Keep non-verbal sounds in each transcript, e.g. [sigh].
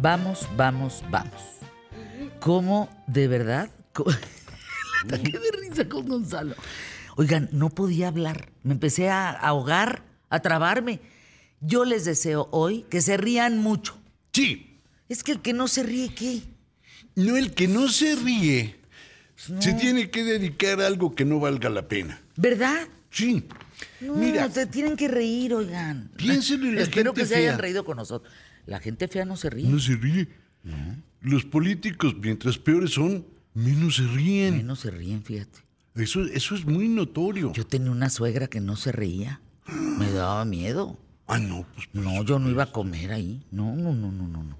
Vamos, vamos, vamos. ¿Cómo de verdad? ¿Cómo- El [laughs] ataque de risa con Gonzalo. Oigan, no podía hablar. Me empecé a ahogar, a trabarme. Yo les deseo hoy que se rían mucho. Sí, Es que el que no se ríe, ¿qué? no el que no se ríe se tiene que dedicar a algo que no valga la pena. ¿Verdad? Sí. No, Mira, se tienen que reír, oigan. Piénsenlo en la Espero gente que se hayan reído con nosotros. La gente fea no se ríe. no se ríe. Los políticos, mientras peores son, menos se ríen. Menos se ríen, fíjate. Eso, eso es muy notorio. Yo tenía una suegra que no se reía. Me daba miedo. Ah, no, pues. No, yo no iba a comer ahí. No, no, no, no, no. no.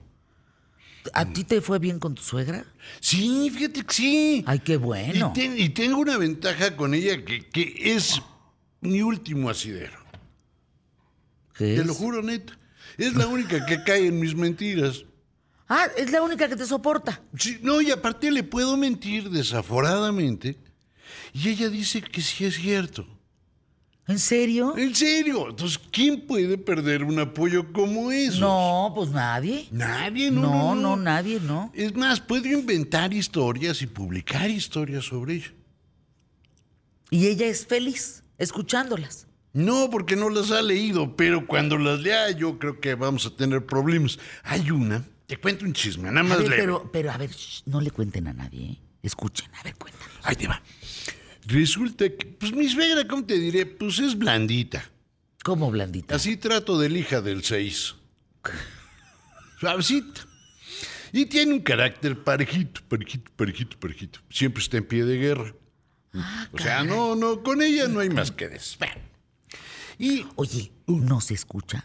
¿A ti te fue bien con tu suegra? Sí, fíjate que sí. Ay, qué bueno. Y, ten- y tengo una ventaja con ella que, que es mi último asidero. ¿Qué Te es? lo juro, neta. Es la única que cae en mis mentiras. Ah, es la única que te soporta. Sí, no, y aparte le puedo mentir desaforadamente. Y ella dice que sí es cierto. ¿En serio? En serio. Entonces, ¿quién puede perder un apoyo como eso? No, pues nadie. Nadie, no. No, No, no, nadie, no. Es más, puedo inventar historias y publicar historias sobre ella. Y ella es feliz escuchándolas. No, porque no las ha leído, pero cuando las lea yo creo que vamos a tener problemas. Hay una, te cuento un chisme, nada más ver, pero, pero a ver, shh, no le cuenten a nadie, ¿eh? Escuchen, a ver, cuéntanos. Ahí te va. Resulta que, pues mi suegra, ¿cómo te diré? Pues es blandita. ¿Cómo, Blandita? Así trato del hija del 6. [laughs] Suavecita. Y tiene un carácter parejito, parejito, parejito, parejito. Siempre está en pie de guerra. o sea, no, no, con ella no hay más que des. Y Oye, ¿no se escucha?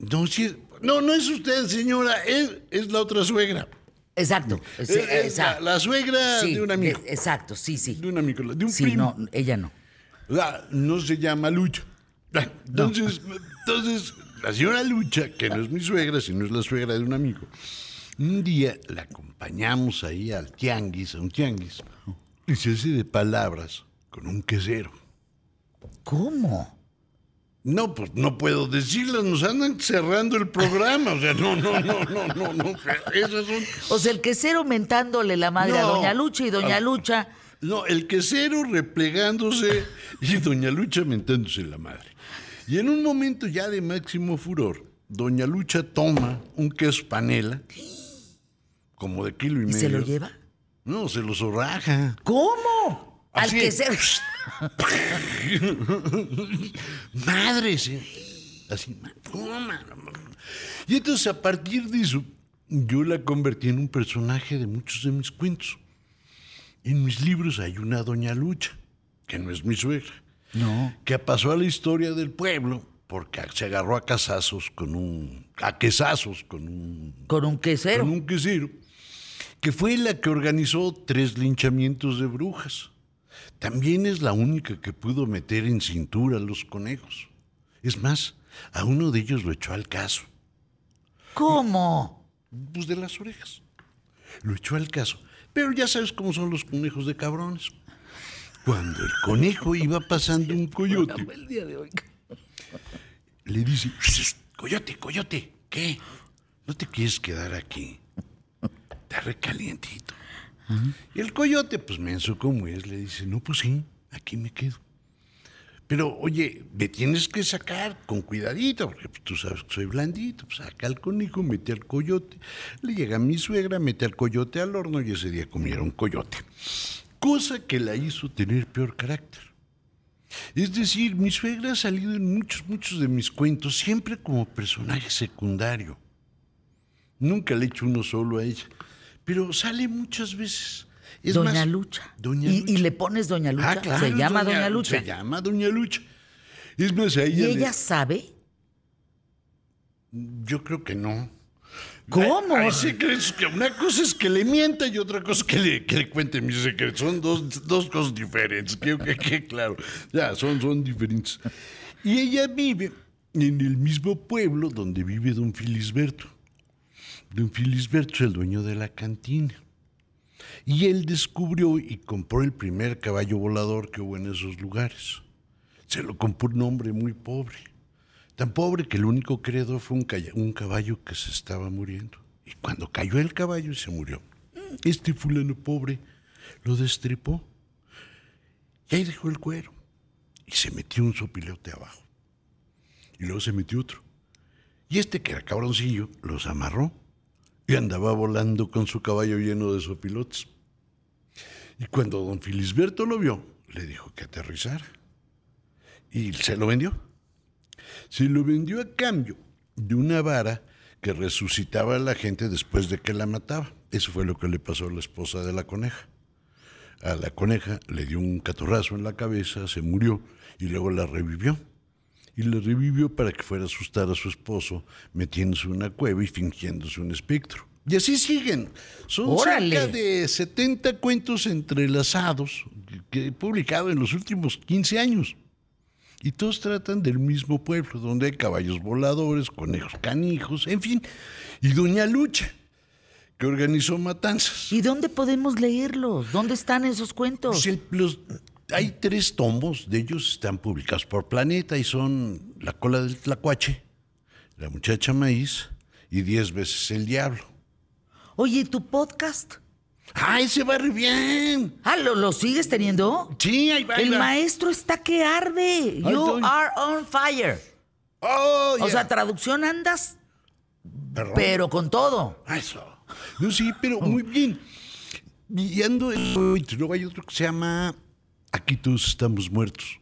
no, sí, no, no es usted, señora, es, es la otra suegra. Exacto. Es- es la, exacto. la suegra Sí, de un amigo. de- exacto, sí, sí. De un amigo, de un Sí, primo. no, ella no. La- no se llama Lucha. Entonces, entonces, la señora Lucha, que no es mi suegra, sino es la suegra de un amigo, un día la acompañamos ahí al tianguis, a un tianguis, y se hace de palabras con un quesero. ¿Cómo? No, pues no puedo decirlas, nos andan cerrando el programa. O sea, no, no, no, no, no, no. Esas son. O sea, el quesero mentándole la madre a. Doña Lucha y Doña Ah. Lucha. No, el quesero replegándose y doña Lucha mentándose la madre. Y en un momento ya de máximo furor, doña Lucha toma un queso panela, como de kilo y, ¿Y medio. se lo lleva? No, se lo zorraja. ¿Cómo? Al Así. quesero. [laughs] Madre, sí. Así, ma- toma. Y entonces a partir de eso, yo la convertí en un personaje de muchos de mis cuentos. En mis libros hay una doña Lucha, que no es mi suegra, No. que pasó a la historia del pueblo porque se agarró a casazos con un... a quesazos con un... Con un quesero. con un quesero, que fue la que organizó tres linchamientos de brujas. También es la única que pudo meter en cintura a los conejos. Es más, a uno de ellos lo echó al caso, ¿Cómo? pues de las orejas. Lo echó al caso. Pero ya sabes cómo son los conejos de cabrones. Cuando el conejo iba pasando un coyote, le dice, "Shh, coyote, coyote, ¿qué? ¿No te quieres quedar aquí? Está recalientito. Y el coyote, pues menso como es, le dice, no, pues sí, aquí me quedo. Pero, oye, me tienes que sacar con cuidadito, porque pues, tú sabes que soy blandito. Pues saca al conejo, mete al coyote. Le llega mi suegra, mete al coyote al horno y ese día comieron coyote. Cosa que la hizo tener peor carácter. Es decir, mi suegra ha salido en muchos, muchos de mis cuentos, siempre como personaje secundario. Nunca le he hecho uno solo a ella, pero sale muchas veces. Es Doña más, Lucha. Doña y, Lucha. y le pones Doña Lucha. Ah, claro, se llama Doña, Lucha. Se llama Doña Lucha. Es más, a ¿Y ella, le- ella sabe? yo creo que no. ¿Cómo? Hay secretos que una cosa es que le mienta y otra cosa es que le, que le cuente mis secretos. Son dos, dos cosas diferentes. Creo que, que claro. Ya, son, son diferentes. Y ella vive en el mismo pueblo donde vive don Filisberto. Don Filisberto es el dueño de la cantina. Y él descubrió y compró el primer caballo volador que hubo en esos lugares. Se lo compró un hombre muy pobre. Tan pobre que el único creador fue un, un caballo que se estaba muriendo. Y cuando cayó el caballo se murió. Este fulano pobre lo destripó. Y ahí dejó el cuero. Y se metió un sopilote abajo. Y luego se metió otro. Y este que era cabroncillo los amarró y andaba volando con su caballo lleno de sopilotes. Y cuando don Filisberto lo vio, le dijo que aterrizara. Y se lo vendió. Se lo vendió a cambio de una vara que resucitaba a la gente después de que la mataba. Eso fue lo que le pasó a la esposa de la coneja. A la coneja le dio un catorrazo en la cabeza, se murió y luego la revivió. Y la revivió para que fuera a asustar a su esposo, metiéndose en una cueva y fingiéndose un espectro. Y así siguen. Son ¡Órale! cerca de 70 cuentos entrelazados que he publicado en los últimos 15 años. Y todos tratan del mismo pueblo, donde hay caballos voladores, conejos canijos, en fin. Y Doña Lucha, que organizó matanzas. ¿Y dónde podemos leerlos? ¿Dónde están esos cuentos? Pues el- los- hay tres tomos, de ellos están publicados por Planeta y son La cola del tlacuache, La muchacha maíz y Diez veces el diablo. Oye, ¿y tu podcast? ¡Ah, ese va re bien! Ah, ¿lo, lo sigues teniendo? Sí, ahí va. ahí El va. maestro está que arde. You estoy. are on fire. Oh, O sea, traducción andas, Perdón. pero con todo. Ah, Eso. No, sí, pero muy bien. Y ando en Luego hay otro que se llama Aquí todos estamos muertos.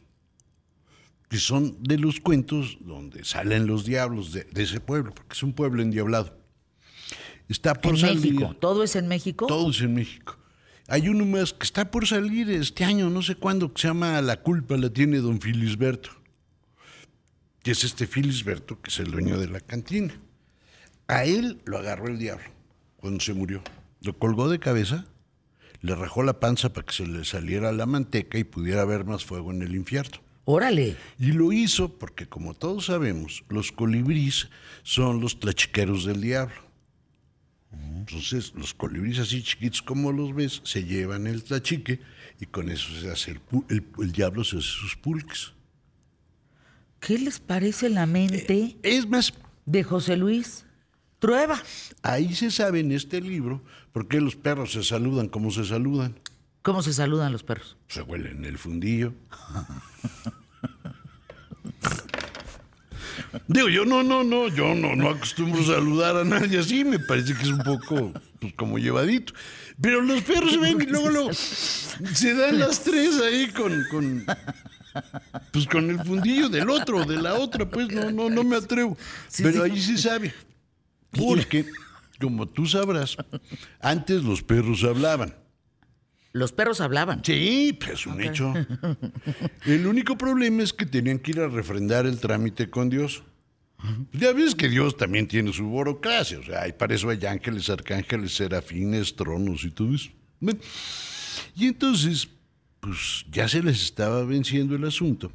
Que son de los cuentos donde salen los diablos de, de ese pueblo, porque es un pueblo endiablado. Está por En salir. México. ¿Todo es en México? Todos en México. Hay uno más que está por salir este año, no sé cuándo, que se llama La culpa la tiene don Filisberto. Que es este Filisberto, que es el dueño de la cantina. A él lo agarró el diablo cuando se murió. Lo colgó de cabeza, le rajó la panza para que se le saliera la manteca y pudiera haber más fuego en el infierno. Órale. Y lo hizo porque, como todos sabemos, los colibríes son los tlachiqueros del diablo. Entonces, los colibríes así chiquitos como los ves, se llevan el tlachique y con eso se hace el, el- el diablo se hace sus pulques. ¿Qué les parece la mente Es más, de José Luis Trueba? ahí se sabe en este libro por qué los perros se saludan como se saludan. ¿Cómo se saludan los perros? Se huelen el fundillo. Digo, yo no, no, no, yo no, no acostumbro saludar a nadie así, me parece que es un poco, pues, como llevadito. Pero los perros se ven y luego, luego se dan las tres ahí con, con, pues con el fundillo del otro, de la otra, pues no, no, no me atrevo. Pero ahí se sabe. Porque, como tú sabrás, antes los perros hablaban. Los perros hablaban. Sí, pues es un hecho. [laughs] El único problema es que tenían que ir a refrendar el trámite con Dios. Ya ves que Dios también tiene su burocracia, o sea, y para eso hay ángeles, arcángeles, serafines, tronos y todo eso. Bueno, y entonces, pues ya se les estaba venciendo el asunto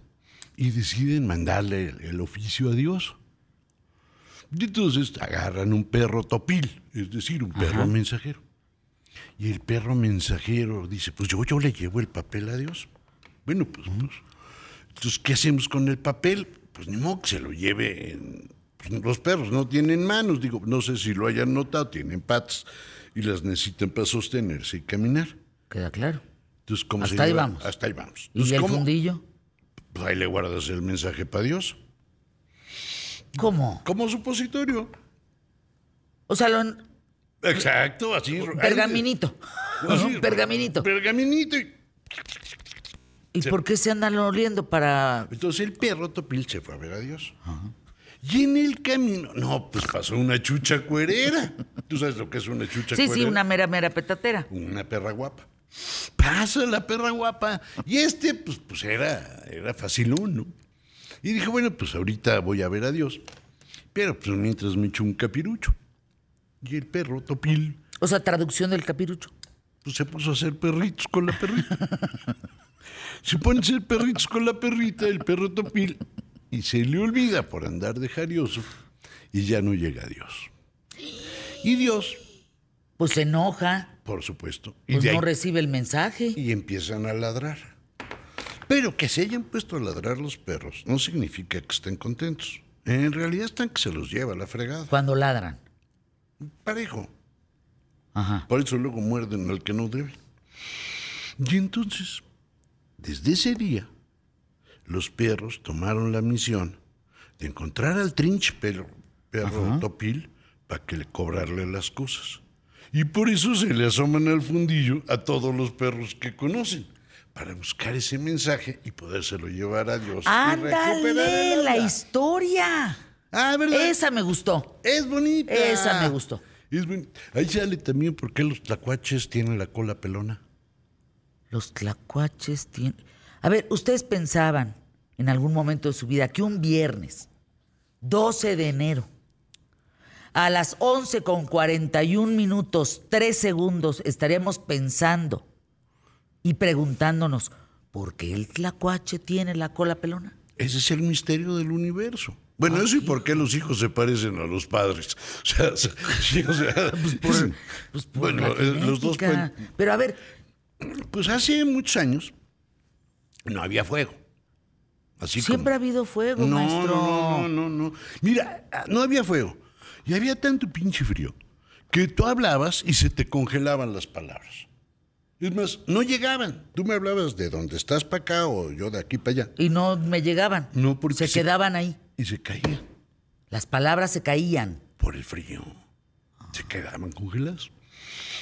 y deciden mandarle el, el oficio a Dios. Y entonces agarran un perro topil, es decir, un perro mensajero. Y el perro mensajero dice, pues yo, yo le llevo el papel a Dios. Bueno, pues, pues, entonces, ¿qué hacemos con el papel? Pues ni modo que se lo lleve en... pues, los perros no tienen manos, digo, no sé si lo hayan notado, tienen patas y las necesitan para sostenerse y caminar. Queda claro. Entonces, ¿cómo Hasta se ahí lleva? vamos. Hasta ahí vamos. ¿Y el ¿cómo? fundillo? Pues ahí le guardas el mensaje para Dios. ¿Cómo? Como supositorio. O sea, lo, Exacto, así. pergaminito. Así, [laughs] pergaminito. Pergaminito. y- ¿Y por qué se andan oliendo para...? Entonces el perro Topil se fue a ver a Dios. Y en el camino, no, pues pasó una chucha cuerera. ¿Tú sabes lo que es una chucha Sí, cuerera? sí, una mera, mera petatera. Una perra guapa. Pasa la perra guapa. Y este, pues, pues era, era facilón, ¿no? Y dije, bueno, pues ahorita voy a ver a Dios. Pero pues mientras me echo un capirucho. Y el perro Topil, O sea, traducción del capirucho. pues se puso a hacer perritos con la perrita. [laughs] se pone a hacer perritos con la perrita, el perro Topil, y se le olvida por andar de jarioso y ya no llega a Dios. Y Dios, Pues se enoja, por supuesto, y, pues no ahí- recibe el mensaje. y empiezan a ladrar. Pero que se hayan puesto a ladrar los perros no significa que estén contentos. En realidad están que se los lleva la fregada. Cuando ladran. Parejo. Ajá. Por eso luego muerden al que no debe. Y entonces, desde ese día, los perros tomaron la misión de encontrar al trinche perro, perro topil para que le cobrarle las cosas. Y por eso se le asoman al fundillo a todos los perros que conocen, para buscar ese mensaje y podérselo llevar a Dios. y recuperar ¡Ándale! La historia. Ah, ¿verdad? Esa me gustó. Es bonita. Esa me gustó. Es boni- Ahí sale también por qué los tlacuaches tienen la cola pelona. Los tlacuaches tienen... A ver, ¿ustedes pensaban en algún momento de su vida que un viernes, 12 de enero, a las 11 con 41 minutos, 3 segundos, estaríamos pensando y preguntándonos, ¿por qué el tlacuache tiene la cola pelona? Ese es el misterio del universo. Bueno, eso y por qué los hijos se parecen a los padres. [laughs] O sea, sí, o sea, [laughs] Por- pues por bueno, eh, los dos pueden- Pero a ver, Pues hace muchos años no había fuego. Así siempre ha habido fuego, no, maestro. no, no, no, no. Mira, ah, no había fuego. Y había tanto pinche frío que tú hablabas y se te congelaban las palabras. Es más, no llegaban. Tú me hablabas de dónde estás para acá o yo de aquí para allá. Y no me llegaban. No, porque se se- quedaban ahí. Y se caían Las palabras se caían. por el frío. Se quedaban congeladas.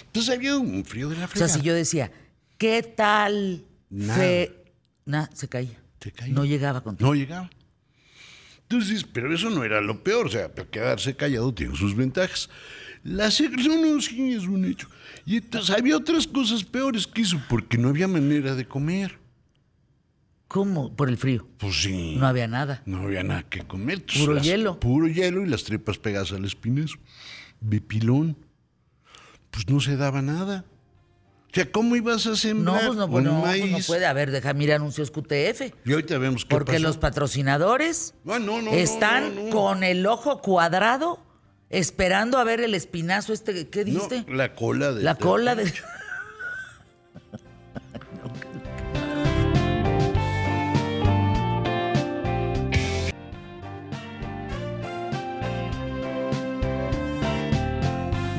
Entonces había un frío de la O sea, si yo decía, ¿qué tal? Nada. Fe? Nah, se caía. Se caía. No llegaba contigo. No llegaba. Entonces, pero eso no era lo peor, o sea, quedarse callado tiene sus ventajas. La no, no, sí, es un hecho. Y entonces había otras cosas peores que eso, porque no había manera de comer. ¿Cómo? Por el frío. Pues sí. No había nada. No había nada que comer. Entonces, Puro las- hielo. Puro hielo y las tripas pegadas al espinazo. De pilón. Pues no se daba nada. O sea, ¿cómo ibas a No, sembrar pues no, un pues no, pues maíz? no puede. A ver, deja mirar anuncios QTF. Y ahorita vemos qué Porque pasó. los patrocinadores Ah, no, no, no, están no, no. con el ojo cuadrado esperando a ver el espinazo este. ¿Qué No, dijiste? la cola de... la cola de... [laughs]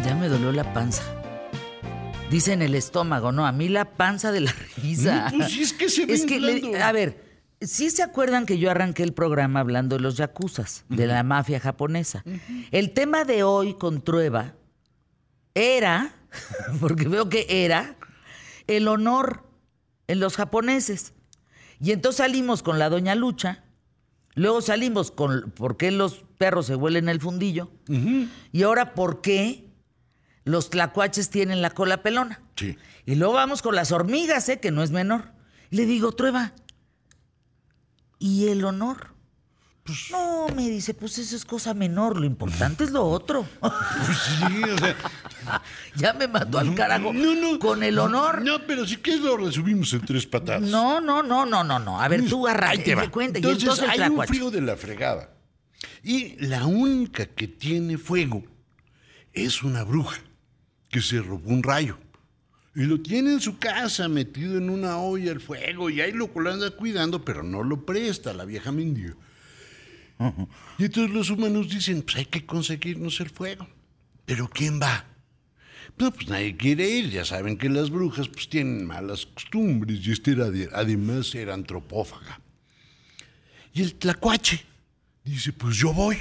Ya me dolió la panza. Dicen el estómago, no, a mí la panza de la [laughs] risa. No, pues es que se Es que, le- a ver, ¿sí se acuerdan que yo arranqué el programa hablando de los yakuzas, de la mafia japonesa? El tema de hoy con Trueba era, [laughs] porque veo que era, el honor en los japoneses. Y entonces salimos con la doña Lucha, luego salimos con por qué los perros se huelen el fundillo, y ahora por qué los tlacuaches tienen la cola pelona. Sí. Y luego vamos con las hormigas, ¿eh? que no es menor. Y le digo, Trueba, ¿y el honor? no, me dice, pues eso es cosa menor, lo importante es lo otro. Pues sí, o sea... [laughs] ya me mató al carajo. No, no. Con el honor. No, pero si quieres lo resumimos en tres patadas. No, no, no, no, no, no. A ver, tú te va. cuenta. Entonces, y entonces hay un frío de la fregada. Y la única que tiene fuego es una bruja que se robó un rayo. Y lo tiene en su casa, metido en una olla al fuego, y ahí lo anda cuidando, pero no lo presta la vieja mendiga. Y entonces los humanos dicen, pues hay que conseguirnos el fuego. ¿Pero quién va? No, pues nadie quiere ir, ya saben que las brujas pues tienen malas costumbres y este era de- además era antropófaga. Y el tlacuache dice, pues yo voy.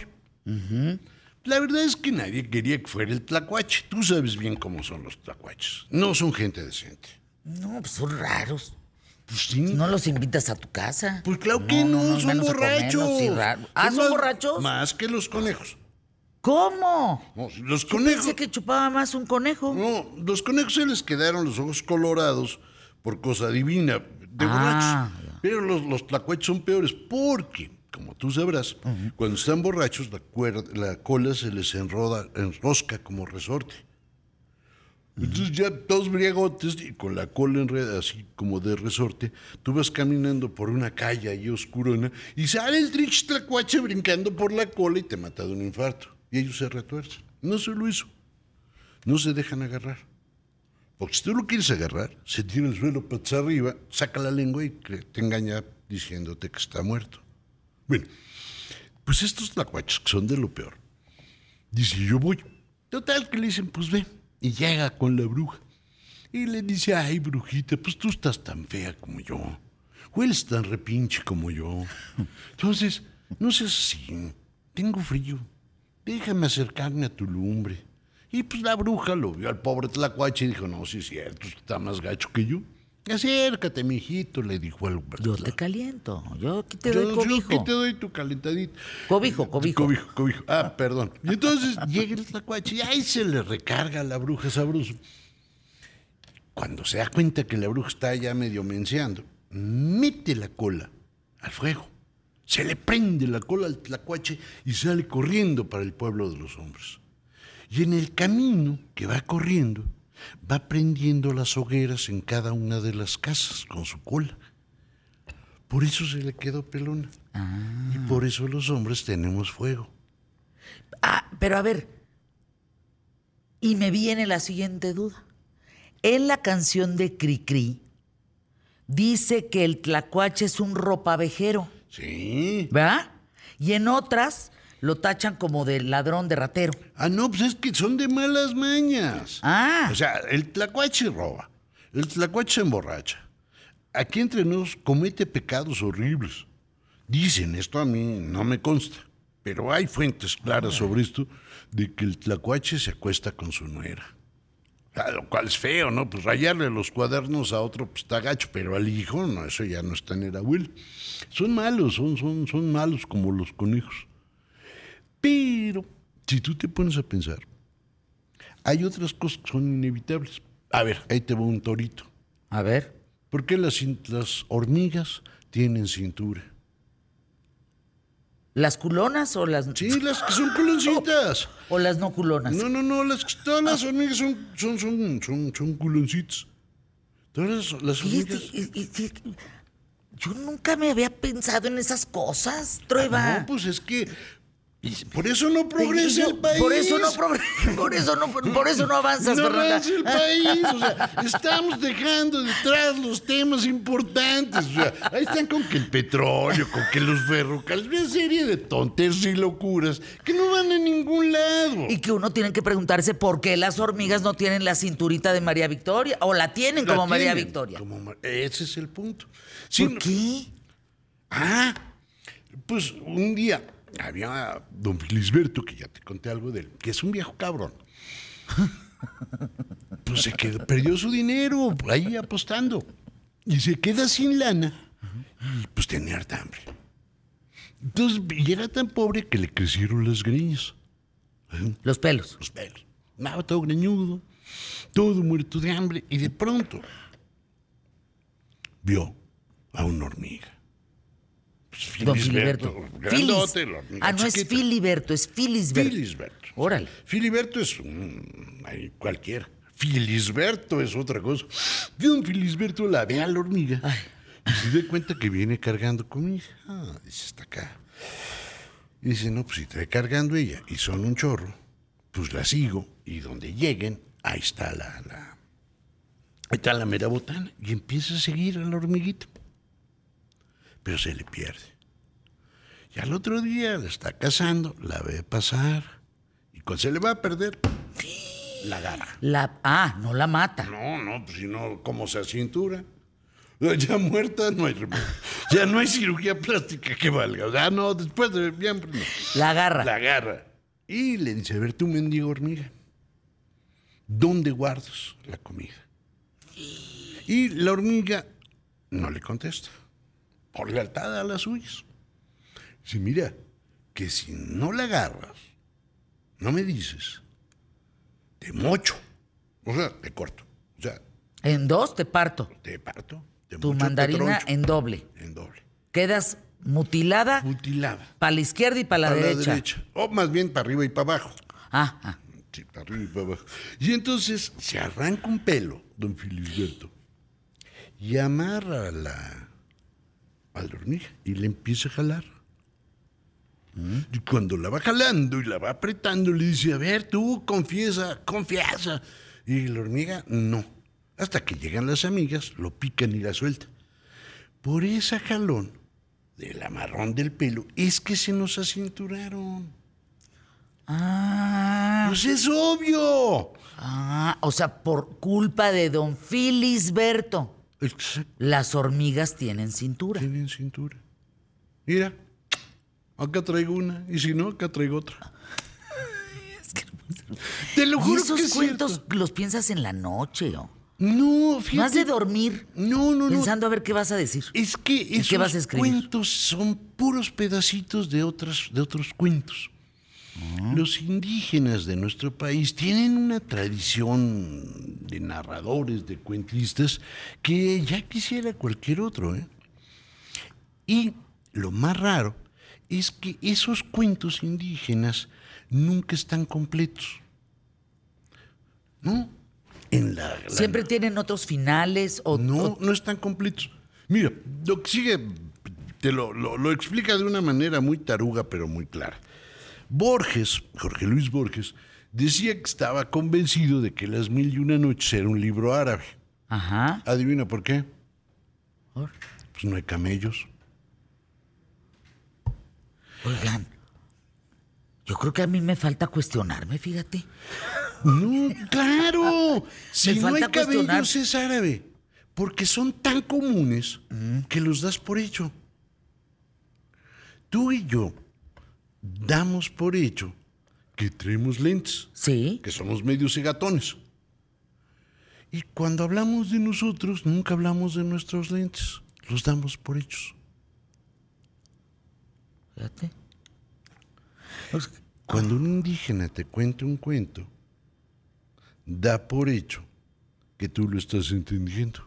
La verdad es que nadie quería que fuera el tlacuache. Tú sabes bien cómo son los tlacuaches. No son gente decente. No, pues son raros. Pues sí. No los invitas a tu casa. Pues claro que no, son borrachos. sí. Ah, ¿son más- borrachos? Más que los conejos. ¿Cómo? No, los Yo conejos. pensé que chupaba más un conejo. No, los conejos se les quedaron los ojos colorados por cosa divina de Ah, borrachos. Pero los, los tlacuaches son peores porque, como tú sabrás, cuando están borrachos la, cuerda- la cola se les enroda, enrosca como resorte. Entonces ya todos briegotes y con la cola enredada así como de resorte, tú vas caminando por una calle ahí oscurona y sale el trich tlacuache brincando por la cola y te mata de un infarto. Y ellos se retuercen. No solo eso, no se dejan agarrar. Porque si tú lo quieres agarrar, se tira el suelo patas arriba, saca la lengua y te engaña diciéndote que está muerto. Bueno, Pues estos tlacuaches que son de lo peor. Dice, yo voy. Total, que le dicen, pues ve. Y llega con la bruja. Y le dice, ay, brujita, pues tú estás tan fea como yo. Hueles tan repinche como yo. [laughs] Entonces, no seas así. Tengo frío. Déjame acercarme a tu lumbre. Y pues la bruja lo vio al pobre tlacuache y dijo, no, sí es cierto, está más gacho que yo. Acércate, mijito, le dijo al Yo te caliento. Yo aquí te doy yo, cobijo. yo aquí te doy tu calentadito. Cobijo, cobijo. Cobijo, cobijo. Ah, perdón. Y entonces [laughs] llega el tlacuache y ahí se le recarga a la bruja sabroso. Cuando se da cuenta que la bruja está ya medio menseando, mete la cola al fuego. Se le prende la cola al tlacuache y sale corriendo para el pueblo de los hombres. Y en el camino que va corriendo, va prendiendo las hogueras en cada una de las casas con su cola. Por eso se le quedó pelona. Y por eso los hombres tenemos fuego. Ah, pero a ver. Y me viene la siguiente duda. En la canción de Cricri dice que el tlacuache es un ropavejero, Sí. ¿verdad? Y en otras lo tachan como de ladrón de ratero. Ah, no, pues es que son de malas mañas. Ah. O sea, el tlacuache roba, el tlacuache se emborracha. Aquí entre nos comete pecados horribles. Dicen, esto a mí no me consta, pero hay fuentes claras sobre esto de que el tlacuache se acuesta con su nuera. Ah, Lo cual es feo, ¿no? Pues rayarle los cuadernos a otro pues, está gacho, pero al hijo, no, eso ya no está en el abuelo. Son malos, son, son, son malos como los conejos. Pero, si tú te pones a pensar, hay otras cosas que son inevitables. A ver, ahí te va un torito. A ver. ¿Por qué las, hormigas tienen cintura? ¿Las culonas o las, Sí, las que son culoncitas. [gasps] o las no culonas? No, no, no, las, todas las hormigas son, son, son, son, son culoncitas. Todas las, las Fíjate, hormigas... y- y- y- yo nunca me había pensado en esas cosas, Trueba. No, pues es que... Por eso no progresa Yo- el país. Por eso no [laughs] por eso no, por eso no avanzas, No Fernanda. avanza el país, o sea, [laughs] estamos dejando detrás los temas importantes. O sea, ahí están con que el petróleo, con que los ferrocarriles, una serie de tonterías y locuras que no van a ningún lado. Y que uno tiene que preguntarse por qué las hormigas no tienen la cinturita de María Victoria o la tienen La como María Victoria. como ese es el punto. Sí, ¿Por qué? Ah, pues un día había don Felisberto, que ya te conté algo de él, que es un viejo cabrón. [laughs] Pues se quedó, perdió su dinero ahí apostando. Y se queda sin lana. Y pues tenía harta hambre. Entonces, y era tan pobre que le crecieron las greñas. ¿eh? Los pelos. Los pelos. Estaba todo greñudo, todo muerto de hambre. Y de pronto vio a una hormiga. Pues, Don Filiberto. grandote, la Ah, no es. Filiberto, es Filisberto. Filisberto. Órale. Filiberto es un, cualquiera. Filisberto es otra cosa. Don Filisberto la ve a la hormiga y se da cuenta que viene cargando comida. Ah, dice, está acá. Y dice, no, pues si trae cargando ella y son un chorro, pues la sigo y donde lleguen, ahí está la, la, ahí está la mera botana y empieza a seguir a la hormiguita. Pero se le pierde. Y al otro día la está cazando, la ve pasar y cuando se le va a perder, la agarra. La, ah, no la mata. No, no, pues si no, ¿cómo se cintura? [laughs] Ya muerta no hay remedio. Ya no hay cirugía plástica que valga. O sea, no, después de bien, no. La agarra. La agarra. Y le dice, a ver, tú mendigo hormiga, ¿dónde guardas la comida? Y la hormiga no le contesta, por lealtad a las suyas. Dice, mira, que si no la agarras, no me dices, te mocho. O sea, te corto. O sea, En dos te parto. te parto. Te Tu mocho, mandarina en doble. En doble. Quedas mutilada Mutilada. para la izquierda y para la, a derecha. O más bien para arriba y para abajo. Ah, ah. Sí, para arriba y para abajo. Y entonces se arranca un pelo, don Filisberto, y amarra la, a la hormiga y le empieza a jalar. Y cuando la va jalando y la va apretando, le dice, a ver, tú confiesa, confiesa. Y la hormiga, no. Hasta que llegan las amigas, lo pican y la sueltan. Por esa jalón, del amarrón del pelo es que se nos acinturaron. Ah, Pues es obvio. ah, o sea, por culpa de don Filisberto, Exacto. las hormigas tienen cintura. Tienen cintura. Mira, acá traigo una, y si no, acá traigo otra. [laughs] Te lo Y juro esos que es cuentos cierto. los piensas en la noche, ¿o? No, fíjate. Más de dormir, No, no, no. pensando a ver qué vas a decir. Es que esos qué vas a escribir? cuentos son puros pedacitos de, otras, de otros cuentos. Los indígenas de nuestro país tienen una tradición de narradores, de cuentistas, que ya quisiera cualquier otro. ¿eh? Y lo más raro es que esos cuentos indígenas nunca están completos. ¿No? En la, la- Siempre tienen otros finales o no, no están completos. Mira, lo que sigue te lo, lo- lo explica de una manera muy taruga, pero muy clara. Borges, Jorge Luis Borges, decía que estaba convencido de que Las Mil y Una Noches era un libro árabe. Ajá. ¿Adivina por qué? Por- Pues no hay camellos. Oigan, yo creo que a mí me falta cuestionarme, fíjate. No, claro. [laughs] si no hay cabellos es árabe. Porque son tan comunes que los das por hecho. Tú y yo damos por hecho que traemos lentes, Sí. que somos medio cegatones. Y cuando hablamos de nosotros, nunca hablamos de nuestros lentes. Los damos por hechos. Fíjate. Pues, Cuando un indígena te cuenta un cuento, da por hecho que tú lo estás entendiendo.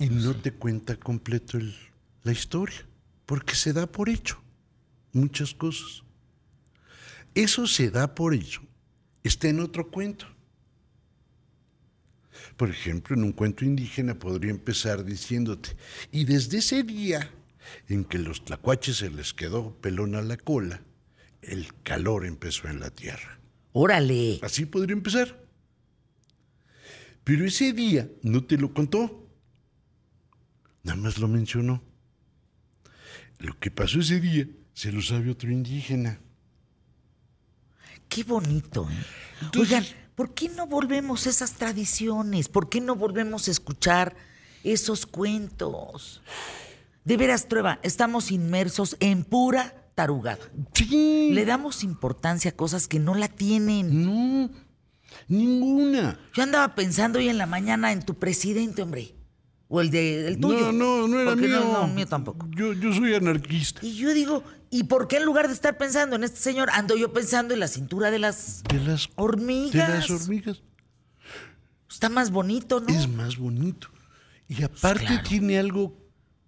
Y no te cuenta completo el- la historia, porque se da por hecho muchas cosas. Eso se da por hecho. Está en otro cuento. Por ejemplo, en un cuento indígena podría empezar diciéndote, y desde ese día en que los tlacuaches se les quedó pelón a la cola, el calor empezó en la tierra. Órale. Así podría empezar. Pero ese día no te lo contó. Nada más lo mencionó. Lo que pasó ese día se lo sabe otro indígena. Qué bonito, ¿eh? Entonces- Oigan, ¿por qué no volvemos a esas tradiciones? ¿Por qué no volvemos a escuchar esos cuentos? De veras, Trueba, estamos inmersos en pura tarugada. Sí. Le damos importancia a cosas que no la tienen. No, ninguna. Yo andaba pensando hoy en la mañana en tu presidente, hombre. O el de el tuyo. No, no, no era mío. No, no, mío tampoco. Yo, yo soy anarquista. Y yo digo, ¿y por qué en lugar de estar pensando en este señor, ando yo pensando en la cintura de las De las hormigas? De las hormigas. Está más bonito, ¿no? Es más bonito. Y aparte claro. tiene algo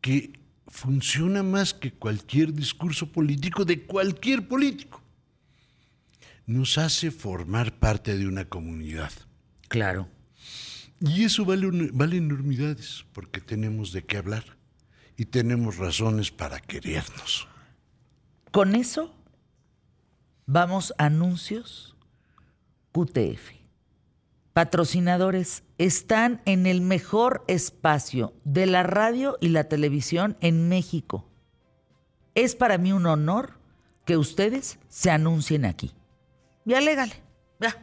que funciona más que cualquier discurso político de cualquier político. Nos hace formar parte de una comunidad. Claro. Y eso vale, vale enormidades, porque tenemos de qué hablar y tenemos razones para querernos. Con eso, vamos a anuncios QTF. Patrocinadores están en el mejor espacio de la radio y la televisión en México. Es para mí un honor que ustedes se anuncien aquí. Ya légale. Ya.